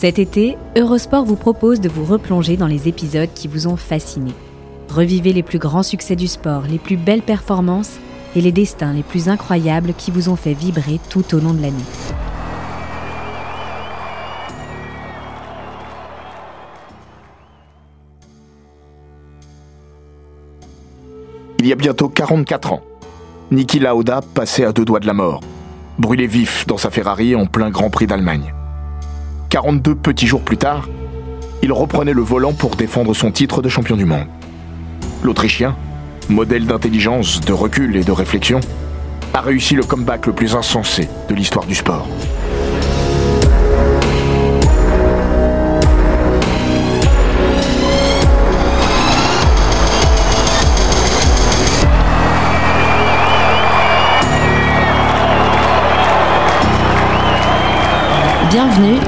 Cet été, Eurosport vous propose de vous replonger dans les épisodes qui vous ont fasciné. Revivez les plus grands succès du sport, les plus belles performances et les destins les plus incroyables qui vous ont fait vibrer tout au long de l'année. Il y a bientôt 44 ans, Niki Lauda passait à deux doigts de la mort, brûlé vif dans sa Ferrari en plein Grand Prix d'Allemagne. 42 petits jours plus tard, il reprenait le volant pour défendre son titre de champion du monde. L'Autrichien, modèle d'intelligence, de recul et de réflexion, a réussi le comeback le plus insensé de l'histoire du sport. Bienvenue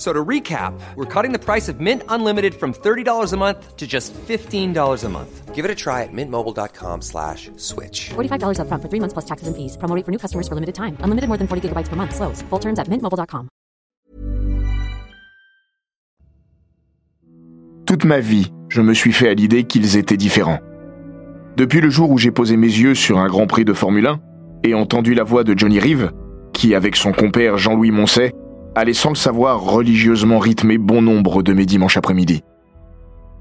So to recap, we're cutting the price of Mint Unlimited from $30 a month to just $15 a month. Give it a try at mintmobile.com slash switch. $45 upfront for three months plus taxes and fees. Promo rate for new customers for limited time. Unlimited more than 40 gigabytes per month. Slows. Full terms at mintmobile.com. Toute ma vie, je me suis fait à l'idée qu'ils étaient différents. Depuis le jour où j'ai posé mes yeux sur un Grand Prix de Formule 1 et entendu la voix de Johnny Reeve, qui, avec son compère Jean-Louis Moncey, allait sans le savoir religieusement rythmer bon nombre de mes dimanches après-midi.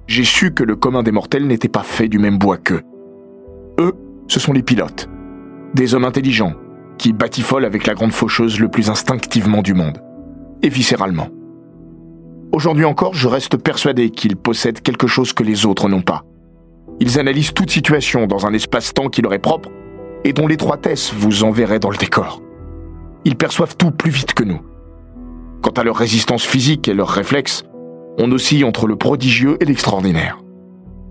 J'ai su que le commun des mortels n'était pas fait du même bois qu'eux. Eux, ce sont les pilotes. Des hommes intelligents, qui batifolent avec la grande faucheuse le plus instinctivement du monde. Et viscéralement. Aujourd'hui encore, je reste persuadé qu'ils possèdent quelque chose que les autres n'ont pas. Ils analysent toute situation dans un espace-temps qui leur est propre et dont l'étroitesse vous enverrait dans le décor. Ils perçoivent tout plus vite que nous. Quant à leur résistance physique et leurs réflexes, on oscille entre le prodigieux et l'extraordinaire.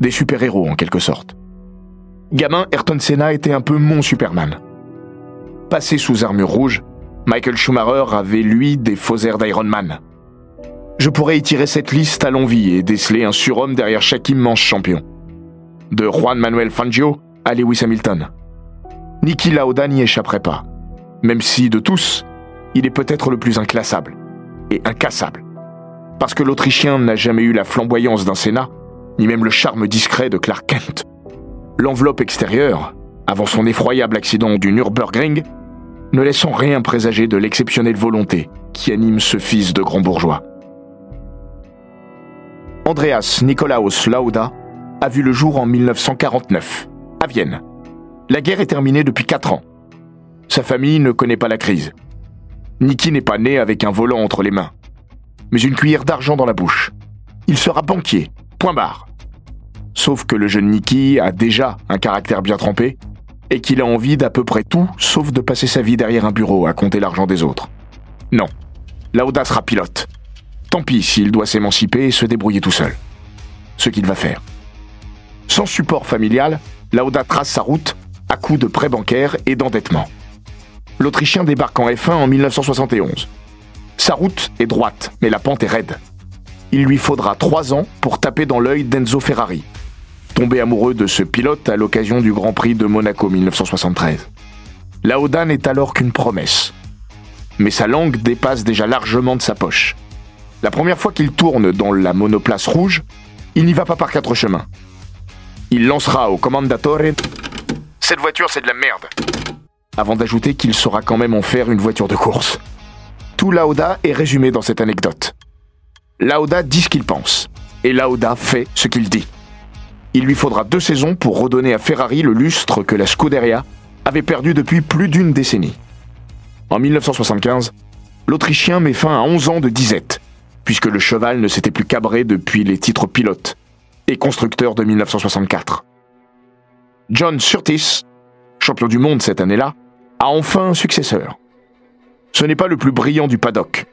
Des super-héros en quelque sorte. Gamin, Ayrton Senna était un peu mon Superman. Passé sous armure rouge, Michael Schumacher avait lui des faux airs d'Iron Man. Je pourrais étirer cette liste à l'envie et déceler un surhomme derrière chaque immense champion. De Juan Manuel Fangio à Lewis Hamilton. Niki Lauda n'y échapperait pas. Même si, de tous, il est peut-être le plus inclassable et incassable. Parce que l'Autrichien n'a jamais eu la flamboyance d'un Sénat, ni même le charme discret de Clark Kent. L'enveloppe extérieure, avant son effroyable accident du Nürburgring, ne laissant rien présager de l'exceptionnelle volonté qui anime ce fils de grand bourgeois. Andreas Nikolaus Lauda a vu le jour en 1949, à Vienne. La guerre est terminée depuis 4 ans. Sa famille ne connaît pas la crise. Niki n'est pas né avec un volant entre les mains, mais une cuillère d'argent dans la bouche. Il sera banquier, point barre. Sauf que le jeune Niki a déjà un caractère bien trempé et qu'il a envie d'à peu près tout sauf de passer sa vie derrière un bureau à compter l'argent des autres. Non, l'audace sera pilote. Tant pis s'il doit s'émanciper et se débrouiller tout seul. Ce qu'il va faire. Sans support familial, Lauda trace sa route à coups de prêts bancaires et d'endettement l'Autrichien débarque en F1 en 1971. Sa route est droite, mais la pente est raide. Il lui faudra trois ans pour taper dans l'œil d'Enzo Ferrari, tombé amoureux de ce pilote à l'occasion du Grand Prix de Monaco 1973. Lauda n'est alors qu'une promesse. Mais sa langue dépasse déjà largement de sa poche. La première fois qu'il tourne dans la monoplace rouge, il n'y va pas par quatre chemins. Il lancera au commandatore Cette voiture, c'est de la merde avant d'ajouter qu'il saura quand même en faire une voiture de course. Tout Lauda est résumé dans cette anecdote. Lauda dit ce qu'il pense, et Lauda fait ce qu'il dit. Il lui faudra deux saisons pour redonner à Ferrari le lustre que la Scuderia avait perdu depuis plus d'une décennie. En 1975, l'Autrichien met fin à 11 ans de disette, puisque le cheval ne s'était plus cabré depuis les titres pilote et constructeur de 1964. John Surtees, champion du monde cette année-là, a enfin un successeur. Ce n'est pas le plus brillant du paddock,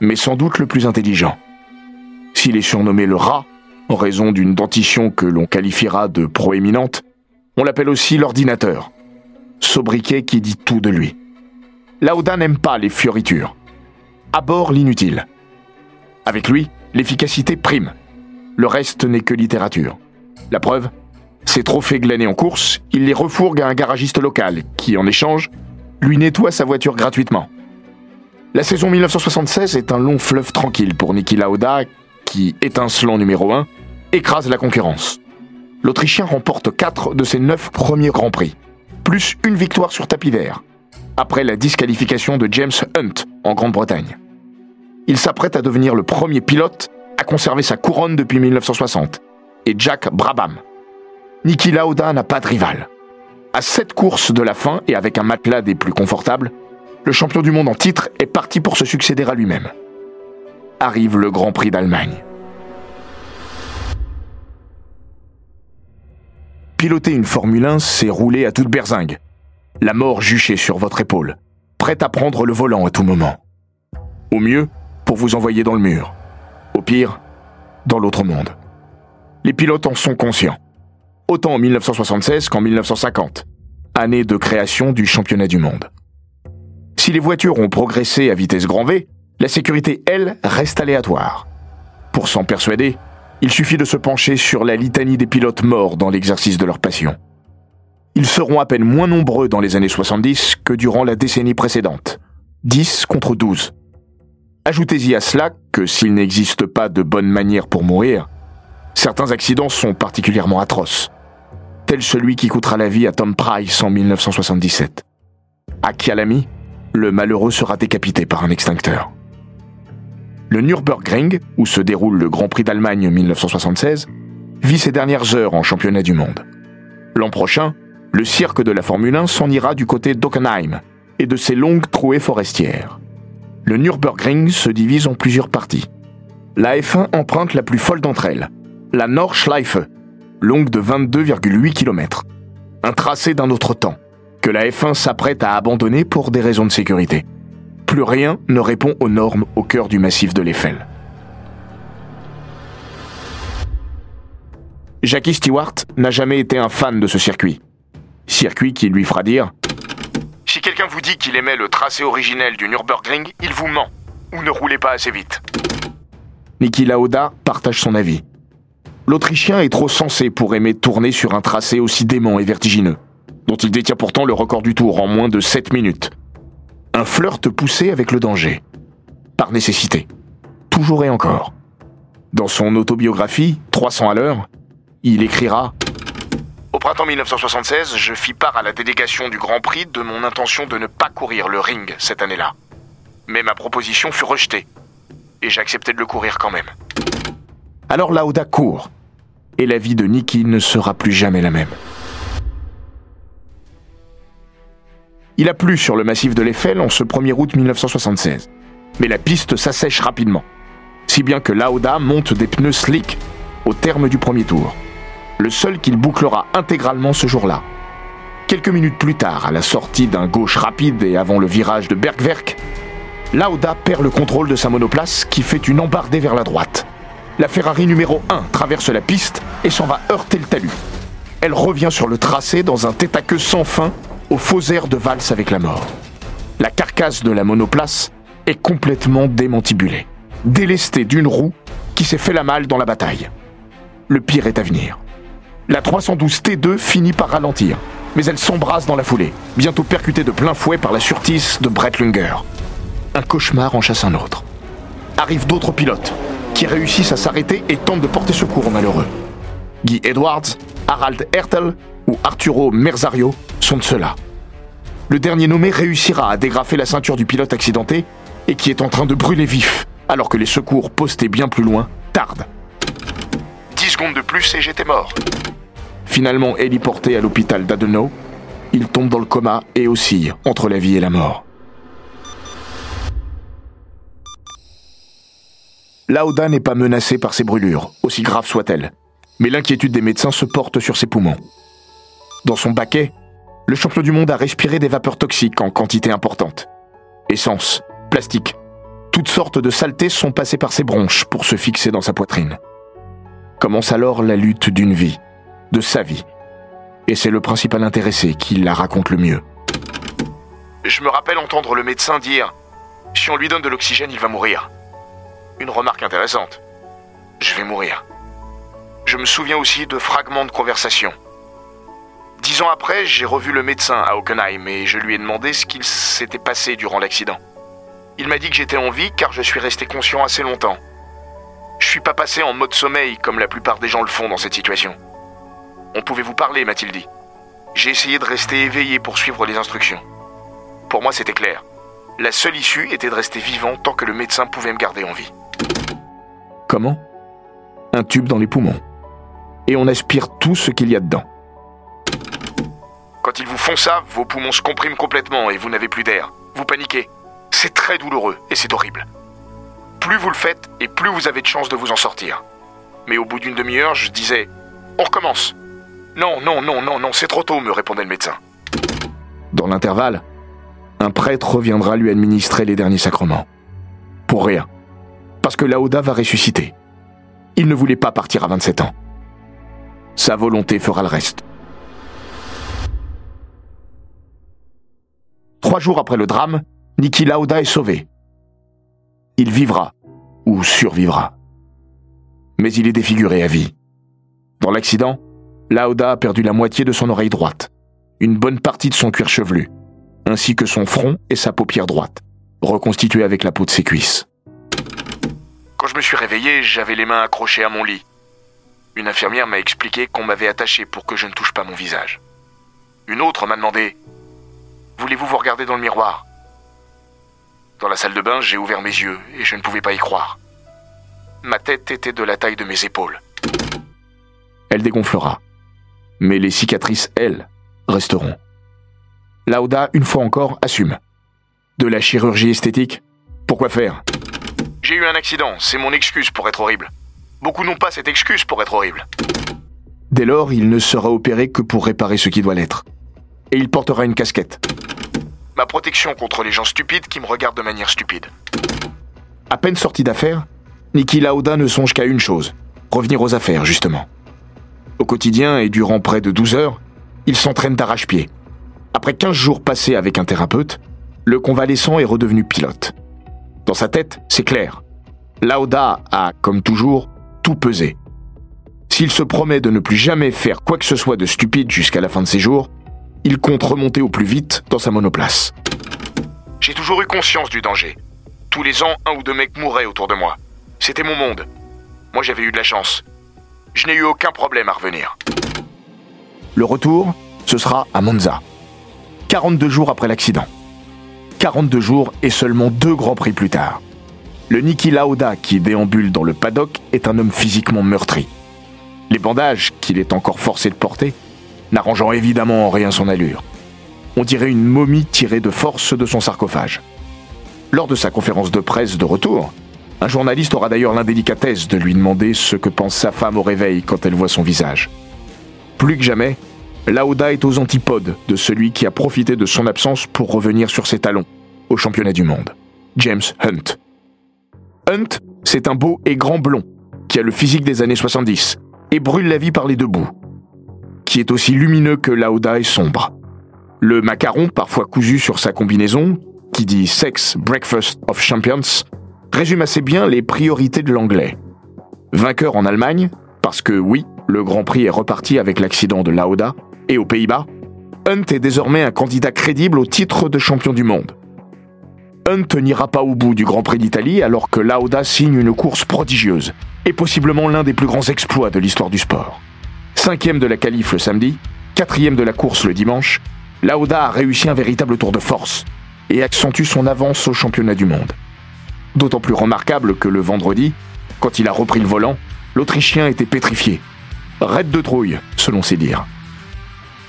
mais sans doute le plus intelligent. S'il est surnommé le rat, en raison d'une dentition que l'on qualifiera de proéminente, on l'appelle aussi l'ordinateur. Sobriquet qui dit tout de lui. Lauda n'aime pas les fioritures. Aborde l'inutile. Avec lui, l'efficacité prime. Le reste n'est que littérature. La preuve Ses trophées glanés en course, il les refourgue à un garagiste local qui, en échange, lui nettoie sa voiture gratuitement. La saison 1976 est un long fleuve tranquille pour Niki Lauda qui, étincelant numéro 1, écrase la concurrence. L'Autrichien remporte 4 de ses 9 premiers Grands Prix, plus une victoire sur tapis vert, après la disqualification de James Hunt en Grande-Bretagne. Il s'apprête à devenir le premier pilote à conserver sa couronne depuis 1960, et Jack Brabham. Niki Lauda n'a pas de rival. À 7 courses de la fin et avec un matelas des plus confortables, le champion du monde en titre est parti pour se succéder à lui-même. Arrive le Grand Prix d'Allemagne. Piloter une Formule 1, c'est rouler à toute berzingue. La mort juchée sur votre épaule, prête à prendre le volant à tout moment. Au mieux, pour vous envoyer dans le mur. Au pire, dans l'autre monde. Les pilotes en sont conscients. Autant en 1976 qu'en 1950, année de création du championnat du monde. Si les voitures ont progressé à vitesse grand V, la sécurité, elle, reste aléatoire. Pour s'en persuader, il suffit de se pencher sur la litanie des pilotes morts dans l'exercice de leur passion. Ils seront à peine moins nombreux dans les années 70 que durant la décennie précédente. 10 contre 12. Ajoutez-y à cela que s'il n'existe pas de bonne manière pour mourir, certains accidents sont particulièrement atroces, tel celui qui coûtera la vie à Tom Price en 1977. À Kialami, le malheureux sera décapité par un extincteur. Le Nürburgring, où se déroule le Grand Prix d'Allemagne 1976, vit ses dernières heures en championnat du monde. L'an prochain, le cirque de la Formule 1 s'en ira du côté d'Ockenheim et de ses longues trouées forestières. Le Nürburgring se divise en plusieurs parties. La F1 emprunte la plus folle d'entre elles, la Nordschleife, longue de 22,8 km. Un tracé d'un autre temps, que la F1 s'apprête à abandonner pour des raisons de sécurité plus rien ne répond aux normes au cœur du massif de l'Eiffel. Jackie Stewart n'a jamais été un fan de ce circuit. Circuit qui lui fera dire Si quelqu'un vous dit qu'il aimait le tracé originel du Nürburgring, il vous ment, ou ne roulez pas assez vite. Niki Lauda partage son avis. L'Autrichien est trop sensé pour aimer tourner sur un tracé aussi dément et vertigineux, dont il détient pourtant le record du tour en moins de 7 minutes un flirt poussé avec le danger. Par nécessité. Toujours et encore. Dans son autobiographie, 300 à l'heure, il écrira Au printemps 1976, je fis part à la délégation du Grand Prix de mon intention de ne pas courir le ring cette année-là. Mais ma proposition fut rejetée. Et j'acceptais de le courir quand même. Alors Lauda court. Et la vie de Nicky ne sera plus jamais la même. Il a plu sur le massif de l'Eiffel en ce 1er août 1976. Mais la piste s'assèche rapidement. Si bien que Lauda monte des pneus slick au terme du premier tour. Le seul qu'il bouclera intégralement ce jour-là. Quelques minutes plus tard, à la sortie d'un gauche rapide et avant le virage de Bergwerk, Lauda perd le contrôle de sa monoplace qui fait une embardée vers la droite. La Ferrari numéro 1 traverse la piste et s'en va heurter le talus. Elle revient sur le tracé dans un tête à queue sans fin au faux air de valse avec la mort. La carcasse de la monoplace est complètement démantibulée, délestée d'une roue qui s'est fait la malle dans la bataille. Le pire est à venir. La 312 T2 finit par ralentir, mais elle s'embrase dans la foulée, bientôt percutée de plein fouet par la surtisse de Brett Lunger. Un cauchemar en chasse un autre. Arrivent d'autres pilotes, qui réussissent à s'arrêter et tentent de porter secours aux malheureux. Guy Edwards, Harald Hertel ou Arturo Merzario sont de ceux-là. Le dernier nommé réussira à dégrafer la ceinture du pilote accidenté et qui est en train de brûler vif, alors que les secours postés bien plus loin tardent. Dix secondes de plus et j'étais mort. Finalement héliporté à l'hôpital d'Adenau, il tombe dans le coma et oscille entre la vie et la mort. Lauda n'est pas menacé par ses brûlures, aussi graves soient-elles, mais l'inquiétude des médecins se porte sur ses poumons. Dans son baquet, le champion du monde a respiré des vapeurs toxiques en quantité importante. Essence, plastique, toutes sortes de saletés sont passées par ses bronches pour se fixer dans sa poitrine. Commence alors la lutte d'une vie, de sa vie. Et c'est le principal intéressé qui la raconte le mieux. Je me rappelle entendre le médecin dire Si on lui donne de l'oxygène, il va mourir. Une remarque intéressante. Je vais mourir. Je me souviens aussi de fragments de conversation. Dix ans après, j'ai revu le médecin à Hockenheim et je lui ai demandé ce qu'il s'était passé durant l'accident. Il m'a dit que j'étais en vie car je suis resté conscient assez longtemps. Je suis pas passé en mode sommeil comme la plupart des gens le font dans cette situation. On pouvait vous parler, m'a-t-il dit. J'ai essayé de rester éveillé pour suivre les instructions. Pour moi, c'était clair. La seule issue était de rester vivant tant que le médecin pouvait me garder en vie. Comment? Un tube dans les poumons. Et on aspire tout ce qu'il y a dedans. Quand ils vous font ça, vos poumons se compriment complètement et vous n'avez plus d'air. Vous paniquez. C'est très douloureux et c'est horrible. Plus vous le faites et plus vous avez de chances de vous en sortir. Mais au bout d'une demi-heure, je disais On recommence. Non, non, non, non, non, c'est trop tôt, me répondait le médecin. Dans l'intervalle, un prêtre reviendra lui administrer les derniers sacrements. Pour rien. Parce que Laoda va ressusciter. Il ne voulait pas partir à 27 ans. Sa volonté fera le reste. Trois jours après le drame, Niki Lauda est sauvé. Il vivra, ou survivra. Mais il est défiguré à vie. Dans l'accident, Lauda a perdu la moitié de son oreille droite, une bonne partie de son cuir chevelu, ainsi que son front et sa paupière droite, reconstituée avec la peau de ses cuisses. Quand je me suis réveillé, j'avais les mains accrochées à mon lit. Une infirmière m'a expliqué qu'on m'avait attaché pour que je ne touche pas mon visage. Une autre m'a demandé Voulez-vous vous regarder dans le miroir? Dans la salle de bain, j'ai ouvert mes yeux et je ne pouvais pas y croire. Ma tête était de la taille de mes épaules. Elle dégonflera. Mais les cicatrices, elles, resteront. Lauda, une fois encore, assume. De la chirurgie esthétique Pourquoi faire? J'ai eu un accident, c'est mon excuse pour être horrible. Beaucoup n'ont pas cette excuse pour être horrible. Dès lors, il ne sera opéré que pour réparer ce qui doit l'être. Et il portera une casquette. Ma protection contre les gens stupides qui me regardent de manière stupide. À peine sorti d'affaires, Niki Lauda ne songe qu'à une chose, revenir aux affaires, justement. Au quotidien et durant près de 12 heures, il s'entraîne d'arrache-pied. Après 15 jours passés avec un thérapeute, le convalescent est redevenu pilote. Dans sa tête, c'est clair. Lauda a, comme toujours, tout pesé. S'il se promet de ne plus jamais faire quoi que ce soit de stupide jusqu'à la fin de ses jours, il compte remonter au plus vite dans sa monoplace. J'ai toujours eu conscience du danger. Tous les ans, un ou deux mecs mouraient autour de moi. C'était mon monde. Moi, j'avais eu de la chance. Je n'ai eu aucun problème à revenir. Le retour, ce sera à Monza. 42 jours après l'accident. 42 jours et seulement deux grands prix plus tard. Le Niki Lauda qui déambule dans le paddock est un homme physiquement meurtri. Les bandages qu'il est encore forcé de porter n'arrangeant évidemment en rien son allure. On dirait une momie tirée de force de son sarcophage. Lors de sa conférence de presse de retour, un journaliste aura d'ailleurs l'indélicatesse de lui demander ce que pense sa femme au réveil quand elle voit son visage. Plus que jamais, Lauda est aux antipodes de celui qui a profité de son absence pour revenir sur ses talons au championnat du monde. James Hunt. Hunt, c'est un beau et grand blond qui a le physique des années 70 et brûle la vie par les deux bouts qui est aussi lumineux que Lauda et sombre. Le macaron, parfois cousu sur sa combinaison, qui dit Sex Breakfast of Champions, résume assez bien les priorités de l'anglais. Vainqueur en Allemagne, parce que oui, le Grand Prix est reparti avec l'accident de Lauda, et aux Pays-Bas, Hunt est désormais un candidat crédible au titre de champion du monde. Hunt n'ira pas au bout du Grand Prix d'Italie alors que Lauda signe une course prodigieuse, et possiblement l'un des plus grands exploits de l'histoire du sport cinquième de la qualif le samedi, quatrième de la course le dimanche, Lauda a réussi un véritable tour de force et accentue son avance au championnat du monde. D'autant plus remarquable que le vendredi, quand il a repris le volant, l'Autrichien était pétrifié. Raide de trouille, selon ses dires.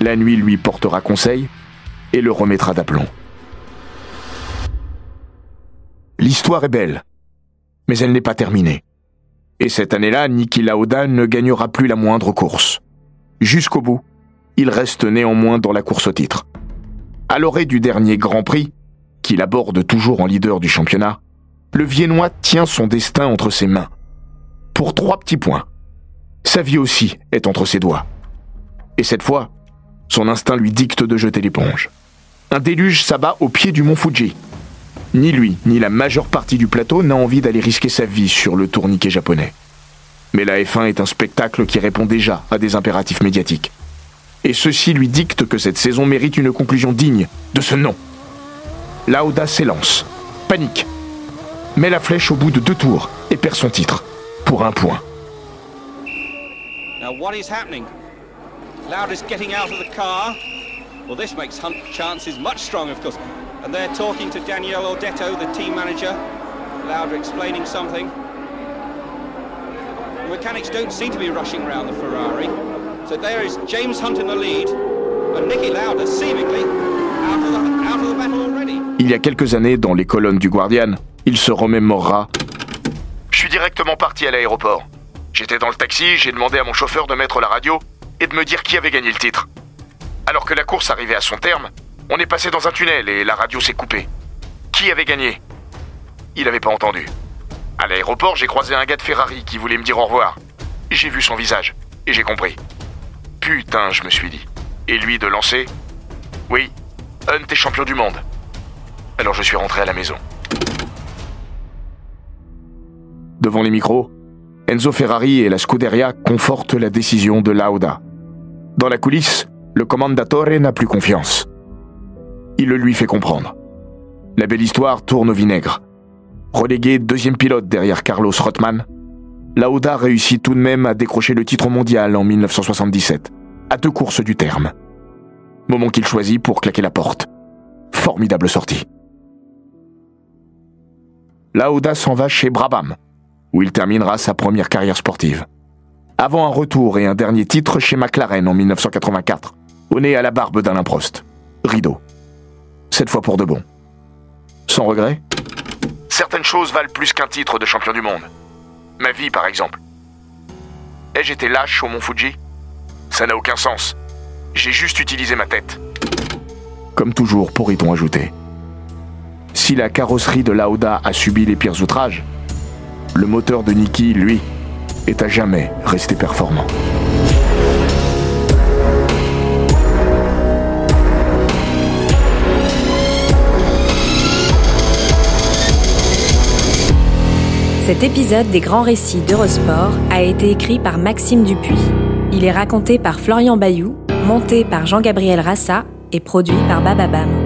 La nuit lui portera conseil et le remettra d'aplomb. L'histoire est belle, mais elle n'est pas terminée. Et cette année-là, Niki Lauda ne gagnera plus la moindre course jusqu'au bout, il reste néanmoins dans la course au titre. À l'orée du dernier Grand Prix, qu'il aborde toujours en leader du championnat, le Viennois tient son destin entre ses mains. Pour trois petits points. Sa vie aussi est entre ses doigts. Et cette fois, son instinct lui dicte de jeter l'éponge. Un déluge s'abat au pied du mont Fuji. Ni lui, ni la majeure partie du plateau n'a envie d'aller risquer sa vie sur le tourniquet japonais. Mais la F1 est un spectacle qui répond déjà à des impératifs médiatiques. Et ceci lui dicte que cette saison mérite une conclusion digne de ce nom. Lauda s'élance, panique, met la flèche au bout de deux tours et perd son titre, pour un point. Now what is happening? Lauda's getting out of the car. Well, this makes Hunt's chances much stronger, of course. And they're talking to Daniel Ordetto, the team manager. Lauda explaining something. The mechanics don't seem to be rushing around the Ferrari. So there is James Hunt in the lead, and Nicky Lauda seemingly out of the, out of the battle already. Il y a quelques années, dans les colonnes du Guardian, il se remémorera Je suis directement parti à l'aéroport. J'étais dans le taxi, j'ai demandé à mon chauffeur de mettre la radio et de me dire qui avait gagné le titre. Alors que la course arrivait à son terme, on est passé dans un tunnel et la radio s'est coupée. Qui avait gagné? Il n'avait pas entendu. À l'aéroport, j'ai croisé un gars de Ferrari qui voulait me dire au revoir. J'ai vu son visage et j'ai compris. Putain, je me suis dit. Et lui de lancer Oui, Hunt est champion du monde. Alors je suis rentré à la maison. Devant les micros, Enzo Ferrari et la Scuderia confortent la décision de Lauda. Dans la coulisse, le commandatore n'a plus confiance. Il le lui fait comprendre. La belle histoire tourne au vinaigre. Relégué deuxième pilote derrière Carlos Rothman, Lauda réussit tout de même à décrocher le titre mondial en 1977, à deux courses du terme. Moment qu'il choisit pour claquer la porte. Formidable sortie. Lauda s'en va chez Brabham, où il terminera sa première carrière sportive. Avant un retour et un dernier titre chez McLaren en 1984, au nez à la barbe d'Alain Prost. Rideau. Cette fois pour de bon. Sans regret Certaines choses valent plus qu'un titre de champion du monde. Ma vie, par exemple. Ai-je été lâche au Mont Fuji? Ça n'a aucun sens. J'ai juste utilisé ma tête. Comme toujours, pourrait-on ajouter. Si la carrosserie de Lauda a subi les pires outrages, le moteur de Niki, lui, est à jamais resté performant. Cet épisode des grands récits d'Eurosport a été écrit par Maxime Dupuis. Il est raconté par Florian Bayou, monté par Jean-Gabriel Rassa et produit par Bababam.